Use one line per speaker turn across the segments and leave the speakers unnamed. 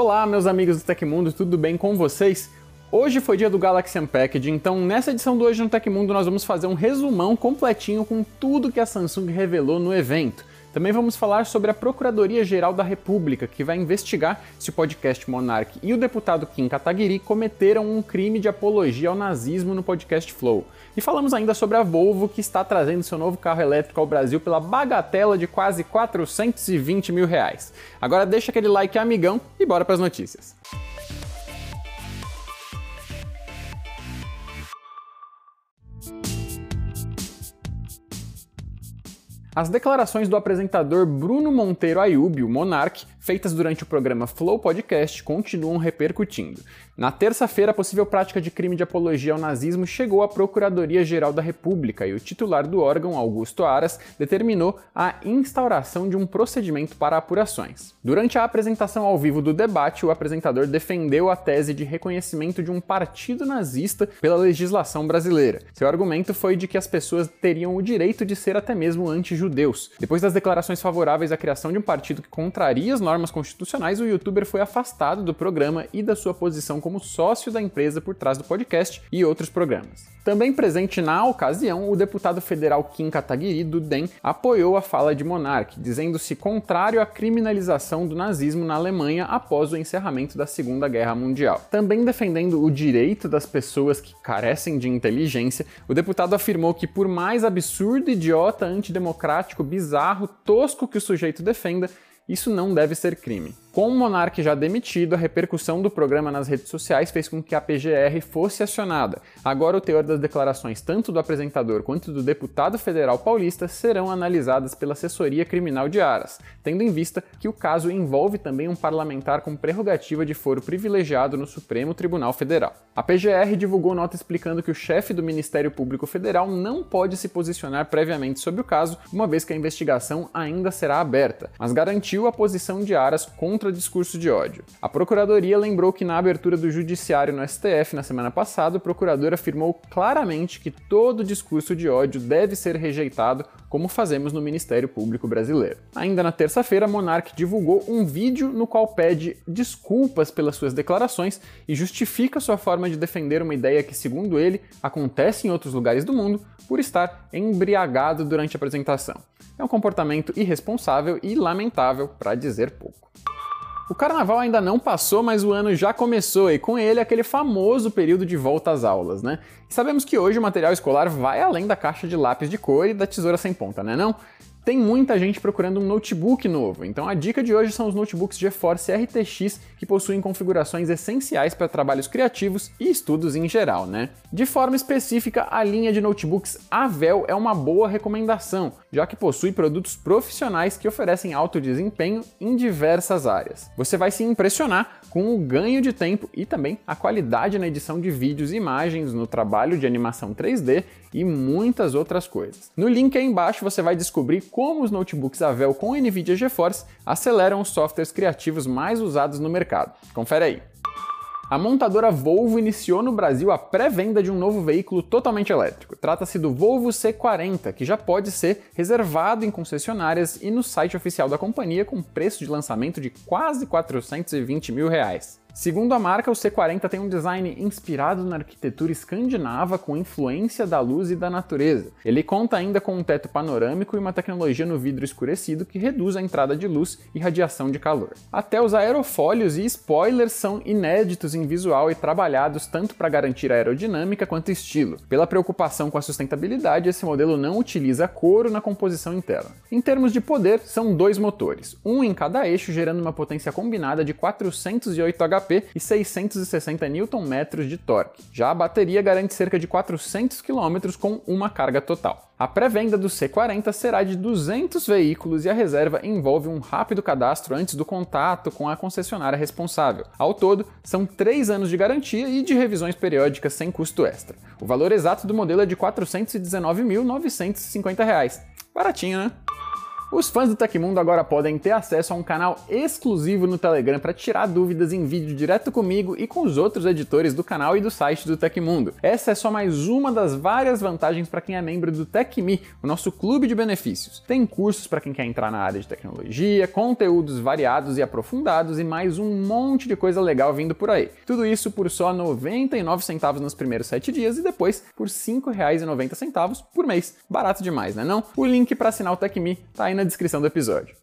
Olá, meus amigos do Tecmundo, tudo bem com vocês? Hoje foi dia do Galaxy Unpacked, então nessa edição do Hoje no Tecmundo nós vamos fazer um resumão completinho com tudo que a Samsung revelou no evento. Também vamos falar sobre a Procuradoria-Geral da República, que vai investigar se o podcast Monarch e o deputado Kim Kataguiri cometeram um crime de apologia ao nazismo no podcast Flow. E falamos ainda sobre a Volvo, que está trazendo seu novo carro elétrico ao Brasil pela bagatela de quase 420 mil reais. Agora deixa aquele like amigão e bora para as notícias. As declarações do apresentador Bruno Monteiro Ayub, o Monark, feitas durante o programa Flow Podcast, continuam repercutindo. Na terça-feira, a possível prática de crime de apologia ao nazismo chegou à Procuradoria-Geral da República e o titular do órgão, Augusto Aras, determinou a instauração de um procedimento para apurações. Durante a apresentação ao vivo do debate, o apresentador defendeu a tese de reconhecimento de um partido nazista pela legislação brasileira. Seu argumento foi de que as pessoas teriam o direito de ser até mesmo anti-judeus. Depois das declarações favoráveis à criação de um partido que contraria as normas constitucionais, o youtuber foi afastado do programa e da sua posição como sócio da empresa por trás do podcast e outros programas. Também presente na ocasião, o deputado federal Kim Kataguiri, do DEM, apoiou a fala de Monark, dizendo-se contrário à criminalização do nazismo na Alemanha após o encerramento da Segunda Guerra Mundial. Também defendendo o direito das pessoas que carecem de inteligência, o deputado afirmou que, por mais absurdo, idiota, antidemocrático, bizarro, tosco que o sujeito defenda, isso não deve ser crime. Com o Monark já demitido, a repercussão do programa nas redes sociais fez com que a PGR fosse acionada. Agora, o teor das declarações tanto do apresentador quanto do deputado federal paulista serão analisadas pela assessoria criminal de Aras, tendo em vista que o caso envolve também um parlamentar com prerrogativa de foro privilegiado no Supremo Tribunal Federal. A PGR divulgou nota explicando que o chefe do Ministério Público Federal não pode se posicionar previamente sobre o caso, uma vez que a investigação ainda será aberta, mas garantiu a posição de Aras contra contra discurso de ódio. A Procuradoria lembrou que na abertura do Judiciário no STF na semana passada, o procurador afirmou claramente que todo discurso de ódio deve ser rejeitado, como fazemos no Ministério Público Brasileiro. Ainda na terça-feira, Monark divulgou um vídeo no qual pede desculpas pelas suas declarações e justifica sua forma de defender uma ideia que, segundo ele, acontece em outros lugares do mundo por estar embriagado durante a apresentação. É um comportamento irresponsável e lamentável, para dizer pouco. O carnaval ainda não passou, mas o ano já começou e com ele aquele famoso período de volta às aulas, né? E sabemos que hoje o material escolar vai além da caixa de lápis de cor e da tesoura sem ponta, né não? Tem muita gente procurando um notebook novo, então a dica de hoje são os notebooks GeForce RTX que possuem configurações essenciais para trabalhos criativos e estudos em geral, né? De forma específica, a linha de notebooks Avel é uma boa recomendação, já que possui produtos profissionais que oferecem alto desempenho em diversas áreas. Você vai se impressionar com o ganho de tempo e também a qualidade na edição de vídeos e imagens, no trabalho de animação 3D e muitas outras coisas. No link aí embaixo você vai descobrir como os notebooks Avel com NVIDIA GeForce aceleram os softwares criativos mais usados no mercado. Confere aí. A montadora Volvo iniciou no Brasil a pré-venda de um novo veículo totalmente elétrico. Trata-se do Volvo C40, que já pode ser reservado em concessionárias e no site oficial da companhia com preço de lançamento de quase 420 mil reais. Segundo a marca, o C40 tem um design inspirado na arquitetura escandinava com influência da luz e da natureza. Ele conta ainda com um teto panorâmico e uma tecnologia no vidro escurecido que reduz a entrada de luz e radiação de calor. Até os aerofólios e spoilers são inéditos em visual e trabalhados tanto para garantir aerodinâmica quanto estilo. Pela preocupação com a sustentabilidade, esse modelo não utiliza couro na composição interna. Em termos de poder, são dois motores, um em cada eixo gerando uma potência combinada de 408 HP E 660 Nm de torque. Já a bateria garante cerca de 400 km com uma carga total. A pré-venda do C40 será de 200 veículos e a reserva envolve um rápido cadastro antes do contato com a concessionária responsável. Ao todo, são 3 anos de garantia e de revisões periódicas sem custo extra. O valor exato do modelo é de R$ 419.950. Baratinho, né? Os fãs do Tecmundo agora podem ter acesso a um canal exclusivo no Telegram para tirar dúvidas em vídeo direto comigo e com os outros editores do canal e do site do Tecmundo. Essa é só mais uma das várias vantagens para quem é membro do TecMe, o nosso clube de benefícios. Tem cursos para quem quer entrar na área de tecnologia, conteúdos variados e aprofundados e mais um monte de coisa legal vindo por aí. Tudo isso por só 99 centavos nos primeiros 7 dias e depois por R$ 5,90 por mês. Barato demais, né não? O link para assinar o TecMe tá aí na descrição do episódio.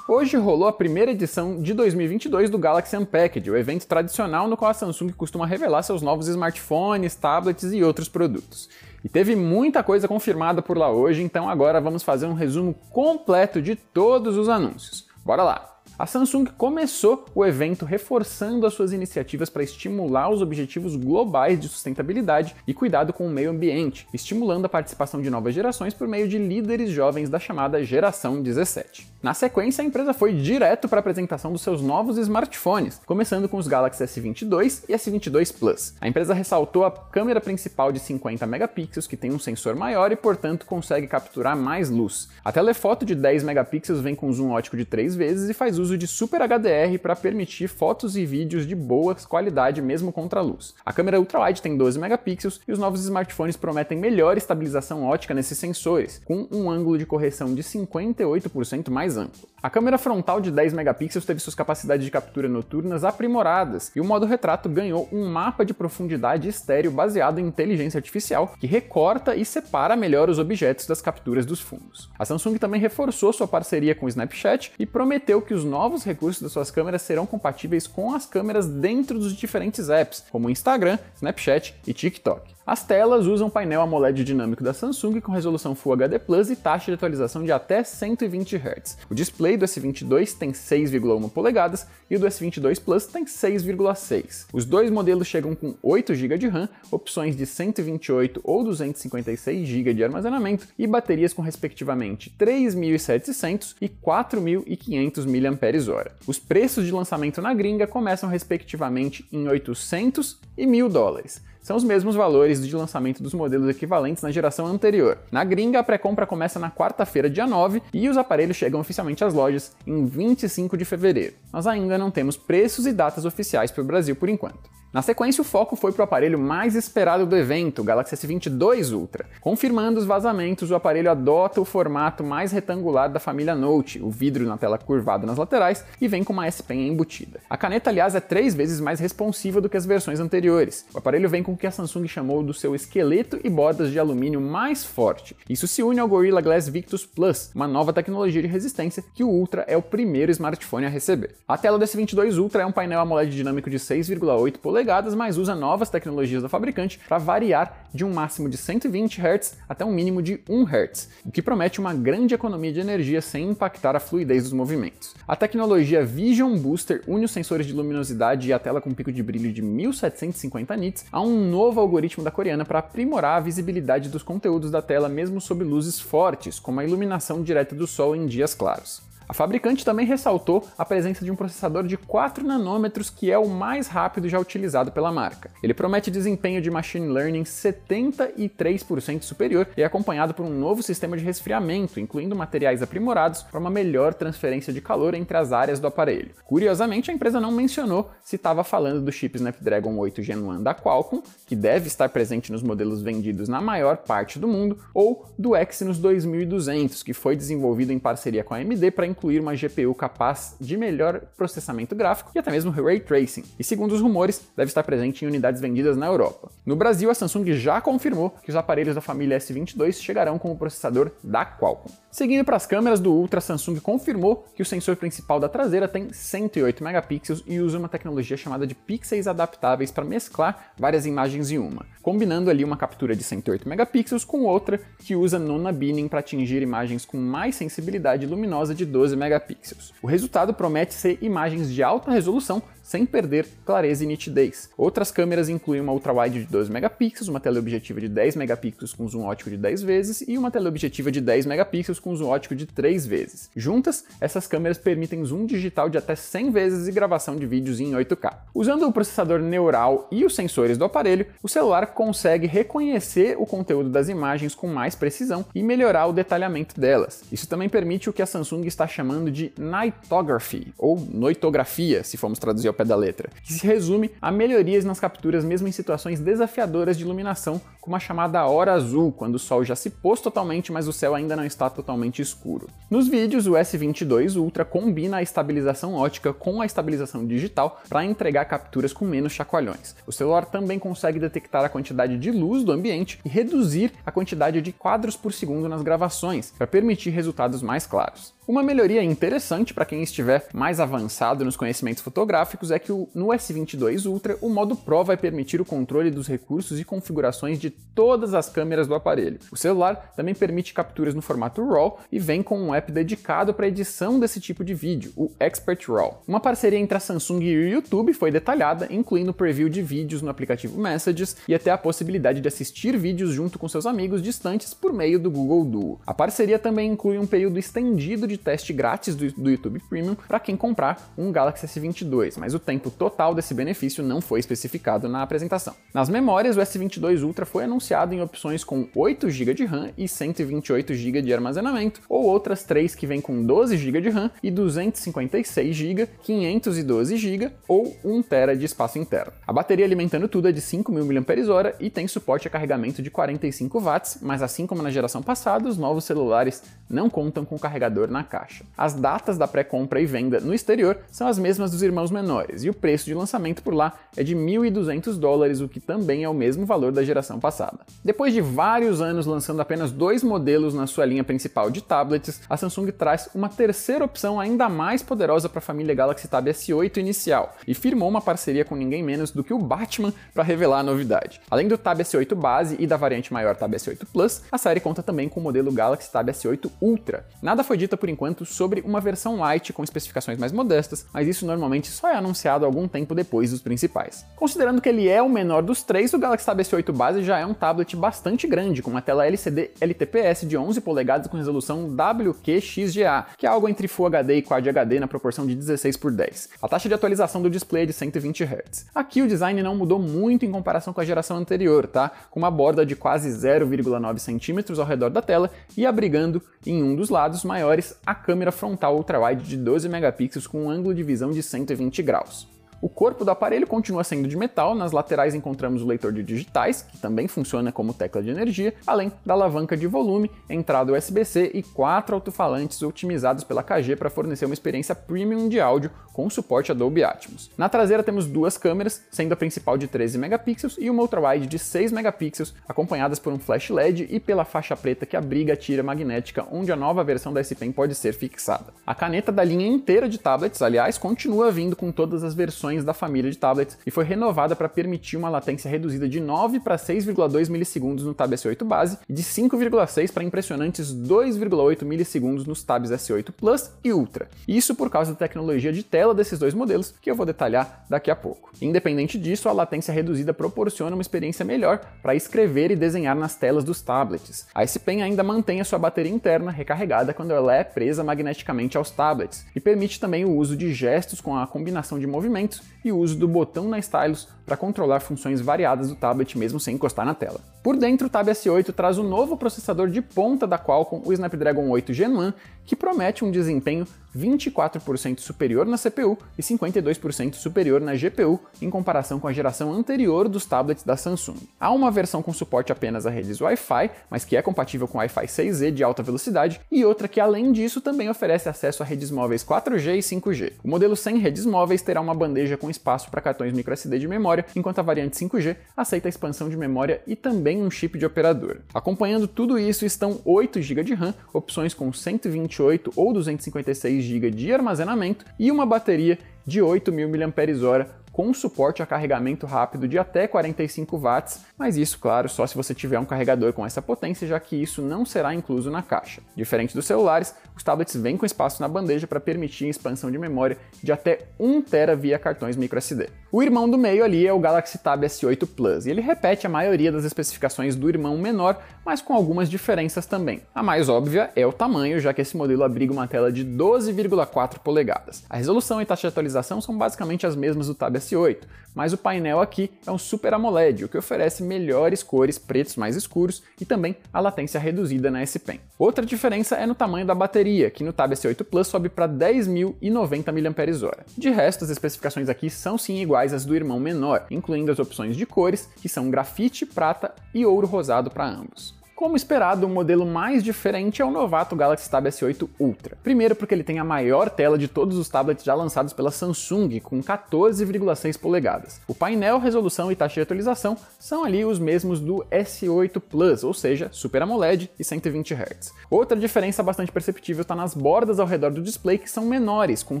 Hoje rolou a primeira edição de 2022 do Galaxy Unpacked, o evento tradicional no qual a Samsung costuma revelar seus novos smartphones, tablets e outros produtos. E teve muita coisa confirmada por lá hoje, então agora vamos fazer um resumo completo de todos os anúncios. Bora lá! A Samsung começou o evento reforçando as suas iniciativas para estimular os objetivos globais de sustentabilidade e cuidado com o meio ambiente, estimulando a participação de novas gerações por meio de líderes jovens da chamada Geração 17. Na sequência, a empresa foi direto para a apresentação dos seus novos smartphones, começando com os Galaxy S22 e S22 Plus. A empresa ressaltou a câmera principal de 50 megapixels, que tem um sensor maior e, portanto, consegue capturar mais luz. A telefoto de 10 megapixels vem com zoom ótico de 3 vezes e faz uso de Super HDR para permitir fotos e vídeos de boa qualidade mesmo contra a luz. A câmera ultrawide tem 12 megapixels e os novos smartphones prometem melhor estabilização ótica nesses sensores, com um ângulo de correção de 58% mais mais amplo. A câmera frontal de 10 megapixels teve suas capacidades de captura noturnas aprimoradas e o modo retrato ganhou um mapa de profundidade estéreo baseado em inteligência artificial que recorta e separa melhor os objetos das capturas dos fundos. A Samsung também reforçou sua parceria com o Snapchat e prometeu que os novos recursos das suas câmeras serão compatíveis com as câmeras dentro dos diferentes apps, como Instagram, Snapchat e TikTok. As telas usam painel AMOLED dinâmico da Samsung com resolução Full HD Plus e taxa de atualização de até 120 Hz. O display do S22 tem 6,1 polegadas e o do S22 Plus tem 6,6. Os dois modelos chegam com 8 GB de RAM, opções de 128 ou 256 GB de armazenamento e baterias com respectivamente 3.700 e 4.500 mAh. Os preços de lançamento na gringa começam respectivamente em 800 e 1.000 dólares são os mesmos valores de lançamento dos modelos equivalentes na geração anterior. Na gringa, a pré-compra começa na quarta-feira, dia 9, e os aparelhos chegam oficialmente às lojas em 25 de fevereiro. Nós ainda não temos preços e datas oficiais para o Brasil por enquanto. Na sequência, o foco foi para o aparelho mais esperado do evento, o Galaxy S22 Ultra. Confirmando os vazamentos, o aparelho adota o formato mais retangular da família Note, o vidro na tela curvado nas laterais e vem com uma S Pen embutida. A caneta, aliás, é três vezes mais responsiva do que as versões anteriores. O aparelho vem com o que a Samsung chamou do seu esqueleto e bordas de alumínio mais forte. Isso se une ao Gorilla Glass Victus Plus, uma nova tecnologia de resistência que o Ultra é o primeiro smartphone a receber. A tela do S22 Ultra é um painel AMOLED dinâmico de 6,8 polegadas polegadas, mas usa novas tecnologias da fabricante para variar de um máximo de 120 Hz até um mínimo de 1 Hz, o que promete uma grande economia de energia sem impactar a fluidez dos movimentos. A tecnologia Vision Booster une os sensores de luminosidade e a tela com pico de brilho de 1750 nits a um novo algoritmo da coreana para aprimorar a visibilidade dos conteúdos da tela mesmo sob luzes fortes, como a iluminação direta do sol em dias claros. A fabricante também ressaltou a presença de um processador de 4 nanômetros que é o mais rápido já utilizado pela marca. Ele promete desempenho de machine learning 73% superior e é acompanhado por um novo sistema de resfriamento, incluindo materiais aprimorados para uma melhor transferência de calor entre as áreas do aparelho. Curiosamente, a empresa não mencionou se estava falando do chip Snapdragon 8 Gen 1 da Qualcomm, que deve estar presente nos modelos vendidos na maior parte do mundo, ou do Exynos 2200, que foi desenvolvido em parceria com a AMD para incluir uma GPU capaz de melhor processamento gráfico e até mesmo ray tracing, e segundo os rumores, deve estar presente em unidades vendidas na Europa. No Brasil, a Samsung já confirmou que os aparelhos da família S22 chegarão com o processador da Qualcomm. Seguindo para as câmeras do Ultra, a Samsung confirmou que o sensor principal da traseira tem 108 megapixels e usa uma tecnologia chamada de pixels adaptáveis para mesclar várias imagens em uma, combinando ali uma captura de 108 megapixels com outra que usa nona binning para atingir imagens com mais sensibilidade luminosa de 12 12 megapixels. O resultado promete ser imagens de alta resolução sem perder clareza e nitidez. Outras câmeras incluem uma ultrawide de 12 megapixels, uma teleobjetiva de 10 megapixels com zoom ótico de 10 vezes e uma teleobjetiva de 10 megapixels com zoom ótico de 3 vezes. Juntas, essas câmeras permitem zoom digital de até 100 vezes e gravação de vídeos em 8K. Usando o processador neural e os sensores do aparelho, o celular consegue reconhecer o conteúdo das imagens com mais precisão e melhorar o detalhamento delas. Isso também permite o que a Samsung está chamando de nightography, ou noitografia, se formos traduzir ao pé da letra, que se resume a melhorias nas capturas mesmo em situações desafiadoras de iluminação, como a chamada hora azul, quando o sol já se pôs totalmente, mas o céu ainda não está totalmente escuro. Nos vídeos, o S22 Ultra combina a estabilização ótica com a estabilização digital para entregar capturas com menos chacoalhões. O celular também consegue detectar a quantidade de luz do ambiente e reduzir a quantidade de quadros por segundo nas gravações, para permitir resultados mais claros. Uma melhoria interessante para quem estiver mais avançado nos conhecimentos fotográficos é que no S22 Ultra o modo Pro vai permitir o controle dos recursos e configurações de todas as câmeras do aparelho. O celular também permite capturas no formato RAW e vem com um app dedicado para edição desse tipo de vídeo, o Expert RAW. Uma parceria entre a Samsung e o YouTube foi detalhada, incluindo preview de vídeos no aplicativo Messages e até a possibilidade de assistir vídeos junto com seus amigos distantes por meio do Google Duo. A parceria também inclui um período estendido de teste grátis do, do YouTube Premium para quem comprar um Galaxy S22, mas o tempo total desse benefício não foi especificado na apresentação. Nas memórias, o S22 Ultra foi anunciado em opções com 8 GB de RAM e 128 GB de armazenamento, ou outras três que vêm com 12 GB de RAM e 256 GB, 512 GB ou 1 TB de espaço interno. A bateria alimentando tudo é de 5.000 mAh e tem suporte a carregamento de 45 watts, mas assim como na geração passada, os novos celulares não contam com carregador na caixa. As datas da pré-compra e venda no exterior são as mesmas dos irmãos menores, e o preço de lançamento por lá é de 1.200 dólares, o que também é o mesmo valor da geração passada. Depois de vários anos lançando apenas dois modelos na sua linha principal de tablets, a Samsung traz uma terceira opção ainda mais poderosa para a família Galaxy Tab S8 inicial, e firmou uma parceria com ninguém menos do que o Batman para revelar a novidade. Além do Tab S8 base e da variante maior Tab S8 Plus, a série conta também com o modelo Galaxy Tab S8 Ultra. Nada foi dito por enquanto sobre uma versão light com especificações mais modestas, mas isso normalmente só é anunciado algum tempo depois dos principais. Considerando que ele é o menor dos três, o Galaxy Tab S8 base já é um tablet bastante grande, com uma tela LCD LTPS de 11 polegadas com resolução WQXGA, que é algo entre Full HD e Quad HD na proporção de 16 por 10. A taxa de atualização do display é de 120 Hz. Aqui o design não mudou muito em comparação com a geração anterior, tá? Com uma borda de quase 0,9 centímetros ao redor da tela e abrigando em um dos lados maiores a câmera frontal ultrawide de 12 megapixels com um ângulo de visão de 120 graus graus. O corpo do aparelho continua sendo de metal, nas laterais encontramos o leitor de digitais, que também funciona como tecla de energia, além da alavanca de volume, entrada USB-C e quatro alto-falantes otimizados pela KG para fornecer uma experiência premium de áudio com suporte Dolby Atmos. Na traseira temos duas câmeras, sendo a principal de 13 megapixels e uma ultrawide de 6 megapixels, acompanhadas por um flash LED e pela faixa preta que abriga a tira magnética onde a nova versão da S Pen pode ser fixada. A caneta da linha inteira de tablets, aliás, continua vindo com todas as versões da família de tablets e foi renovada para permitir uma latência reduzida de 9 para 6,2 milissegundos no Tab S8 base e de 5,6 para impressionantes 2,8 milissegundos nos Tabs S8 Plus e Ultra. Isso por causa da tecnologia de tela desses dois modelos, que eu vou detalhar daqui a pouco. Independente disso, a latência reduzida proporciona uma experiência melhor para escrever e desenhar nas telas dos tablets. A S Pen ainda mantém a sua bateria interna recarregada quando ela é presa magneticamente aos tablets e permite também o uso de gestos com a combinação de movimentos e o uso do botão na stylus para controlar funções variadas do tablet mesmo sem encostar na tela. Por dentro, o Tab S8 traz o novo processador de ponta da Qualcomm, o Snapdragon 8 Gen 1, que promete um desempenho 24% superior na CPU e 52% superior na GPU em comparação com a geração anterior dos tablets da Samsung. Há uma versão com suporte apenas a redes Wi-Fi, mas que é compatível com Wi-Fi 6E de alta velocidade, e outra que além disso também oferece acesso a redes móveis 4G e 5G. O modelo sem redes móveis terá uma bandeja com espaço para cartões microSD de memória, enquanto a variante 5G aceita a expansão de memória e também um chip de operador. Acompanhando tudo isso estão 8 GB de RAM, opções com 128 ou 256 GB de armazenamento e uma bateria de 8.000 mAh com suporte a carregamento rápido de até 45 watts, mas isso, claro, só se você tiver um carregador com essa potência, já que isso não será incluso na caixa. Diferente dos celulares, os tablets vêm com espaço na bandeja para permitir a expansão de memória de até 1 TB via cartões microSD. O irmão do meio ali é o Galaxy Tab S8 Plus, e ele repete a maioria das especificações do irmão menor, mas com algumas diferenças também. A mais óbvia é o tamanho, já que esse modelo abriga uma tela de 12,4 polegadas. A resolução e taxa de atualização são basicamente as mesmas do Tab S8, mas o painel aqui é um Super AMOLED, o que oferece melhores cores, pretos mais escuros e também a latência reduzida na S Pen. Outra diferença é no tamanho da bateria, que no Tab S8 Plus sobe para 10.090 mAh. De resto, as especificações aqui são sim iguais às do irmão menor, incluindo as opções de cores, que são grafite, prata e ouro rosado para ambos. Como esperado, o modelo mais diferente é o novato Galaxy Tab S8 Ultra. Primeiro porque ele tem a maior tela de todos os tablets já lançados pela Samsung, com 14,6 polegadas. O painel, resolução e taxa de atualização são ali os mesmos do S8 Plus, ou seja, Super AMOLED e 120 Hz. Outra diferença bastante perceptível está nas bordas ao redor do display, que são menores, com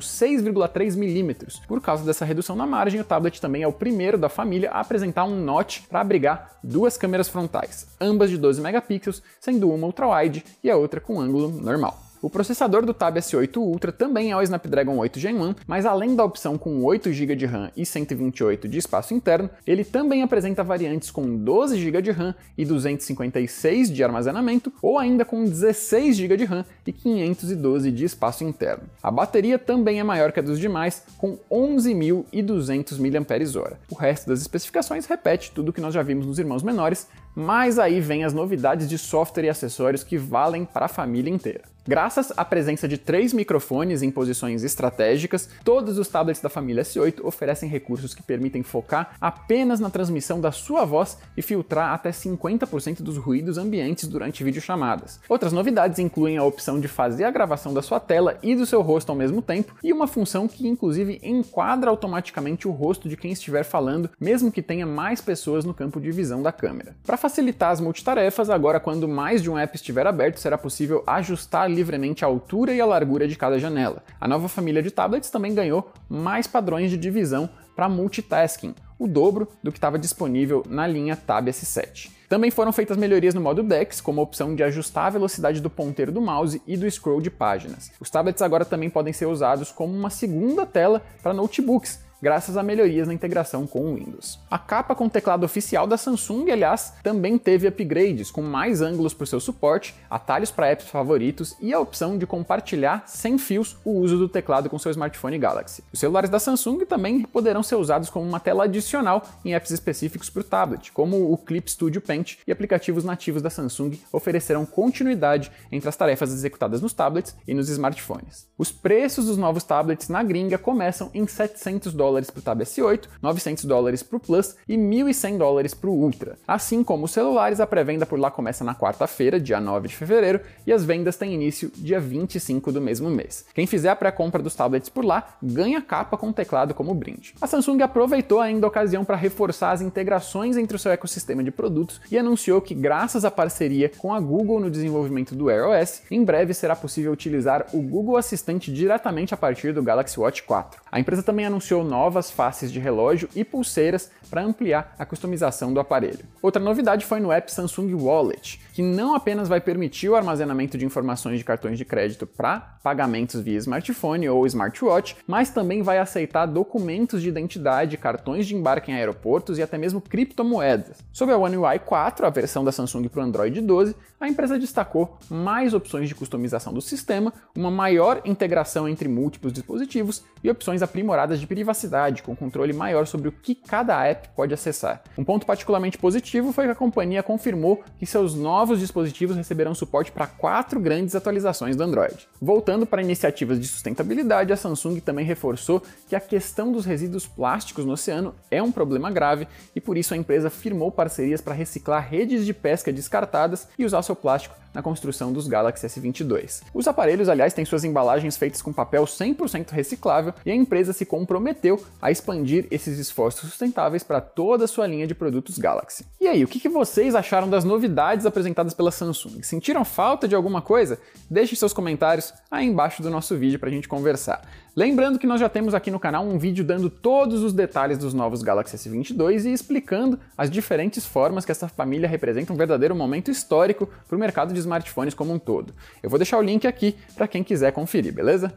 6,3 mm. Por causa dessa redução na margem, o tablet também é o primeiro da família a apresentar um notch para abrigar duas câmeras frontais, ambas de 12 megapixels megapixels, sendo uma ultra-wide e a outra com ângulo normal. O processador do Tab S8 Ultra também é o Snapdragon 8 Gen 1, mas além da opção com 8 GB de RAM e 128 de espaço interno, ele também apresenta variantes com 12 GB de RAM e 256 de armazenamento, ou ainda com 16 GB de RAM e 512 de espaço interno. A bateria também é maior que a dos demais, com 11.200 mAh. O resto das especificações repete tudo o que nós já vimos nos irmãos menores, mas aí vem as novidades de software e acessórios que valem para a família inteira. Graças à presença de três microfones em posições estratégicas, todos os tablets da família S8 oferecem recursos que permitem focar apenas na transmissão da sua voz e filtrar até 50% dos ruídos ambientes durante videochamadas. Outras novidades incluem a opção de fazer a gravação da sua tela e do seu rosto ao mesmo tempo e uma função que inclusive enquadra automaticamente o rosto de quem estiver falando, mesmo que tenha mais pessoas no campo de visão da câmera. Para facilitar as multitarefas, agora quando mais de um app estiver aberto, será possível ajustar livremente a altura e a largura de cada janela. A nova família de tablets também ganhou mais padrões de divisão para multitasking, o dobro do que estava disponível na linha Tab S7. Também foram feitas melhorias no modo DeX, como a opção de ajustar a velocidade do ponteiro do mouse e do scroll de páginas. Os tablets agora também podem ser usados como uma segunda tela para notebooks, graças a melhorias na integração com o Windows. A capa com teclado oficial da Samsung, aliás, também teve upgrades, com mais ângulos para o seu suporte, atalhos para apps favoritos e a opção de compartilhar sem fios o uso do teclado com seu smartphone Galaxy. Os celulares da Samsung também poderão ser usados como uma tela adicional em apps específicos para o tablet, como o Clip Studio Paint e aplicativos nativos da Samsung oferecerão continuidade entre as tarefas executadas nos tablets e nos smartphones. Os preços dos novos tablets na gringa começam em 700 dólares dólares para o Tab S8, 900 dólares para o Plus e 1.100 dólares para o Ultra. Assim como os celulares, a pré-venda por lá começa na quarta-feira, dia 9 de fevereiro, e as vendas têm início dia 25 do mesmo mês. Quem fizer a pré-compra dos tablets por lá ganha capa com teclado como brinde. A Samsung aproveitou ainda a ocasião para reforçar as integrações entre o seu ecossistema de produtos e anunciou que, graças à parceria com a Google no desenvolvimento do Wear OS, em breve será possível utilizar o Google Assistente diretamente a partir do Galaxy Watch 4. A empresa também anunciou novas faces de relógio e pulseiras para ampliar a customização do aparelho. Outra novidade foi no app Samsung Wallet, que não apenas vai permitir o armazenamento de informações de cartões de crédito para pagamentos via smartphone ou smartwatch, mas também vai aceitar documentos de identidade, cartões de embarque em aeroportos e até mesmo criptomoedas. Sob a One UI 4, a versão da Samsung para o Android 12, a empresa destacou mais opções de customização do sistema, uma maior integração entre múltiplos dispositivos e opções aprimoradas de privacidade, com controle maior sobre o que cada app pode acessar. Um ponto particularmente positivo foi que a companhia confirmou que seus novos dispositivos receberão suporte para quatro grandes atualizações do Android. Voltando para iniciativas de sustentabilidade, a Samsung também reforçou que a questão dos resíduos plásticos no oceano é um problema grave e por isso a empresa firmou parcerias para reciclar redes de pesca descartadas e usar seu plástico na construção dos Galaxy S22. Os aparelhos, aliás, têm suas embalagens feitas com papel 100% reciclável e a empresa se comprometeu a expandir esses esforços sustentáveis para toda a sua linha de produtos Galaxy. E aí, o que vocês acharam das novidades apresentadas pela Samsung? Sentiram falta de alguma coisa? Deixe seus comentários aí embaixo do nosso vídeo para a gente conversar. Lembrando que nós já temos aqui no canal um vídeo dando todos os detalhes dos novos Galaxy S22 e explicando as diferentes formas que essa família representa um verdadeiro momento histórico para o mercado de smartphones como um todo. Eu vou deixar o link aqui para quem quiser conferir, beleza?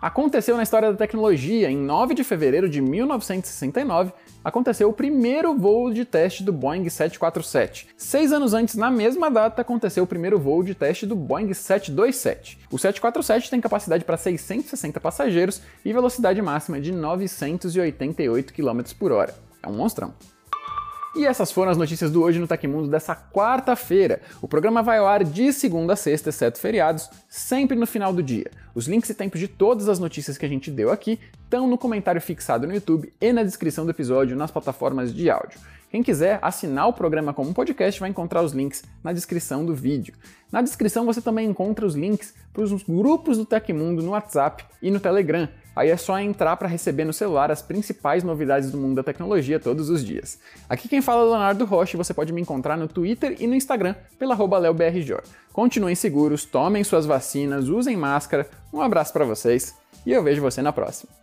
Aconteceu na história da tecnologia, em 9 de fevereiro de 1969, aconteceu o primeiro voo de teste do Boeing 747. Seis anos antes, na mesma data, aconteceu o primeiro voo de teste do Boeing 727. O 747 tem capacidade para 660 passageiros e velocidade máxima de 988 km por hora. É um monstrão. E essas foram as notícias do Hoje no Tecmundo dessa quarta-feira. O programa vai ao ar de segunda a sexta, exceto feriados, sempre no final do dia. Os links e tempos de todas as notícias que a gente deu aqui estão no comentário fixado no YouTube e na descrição do episódio nas plataformas de áudio. Quem quiser assinar o programa como podcast vai encontrar os links na descrição do vídeo. Na descrição você também encontra os links para os grupos do Tecmundo no WhatsApp e no Telegram. Aí é só entrar para receber no celular as principais novidades do mundo da tecnologia todos os dias. Aqui quem fala é Leonardo Rocha e você pode me encontrar no Twitter e no Instagram pela LeoBRJ. Continuem seguros, tomem suas vacinas, usem máscara. Um abraço para vocês e eu vejo você na próxima.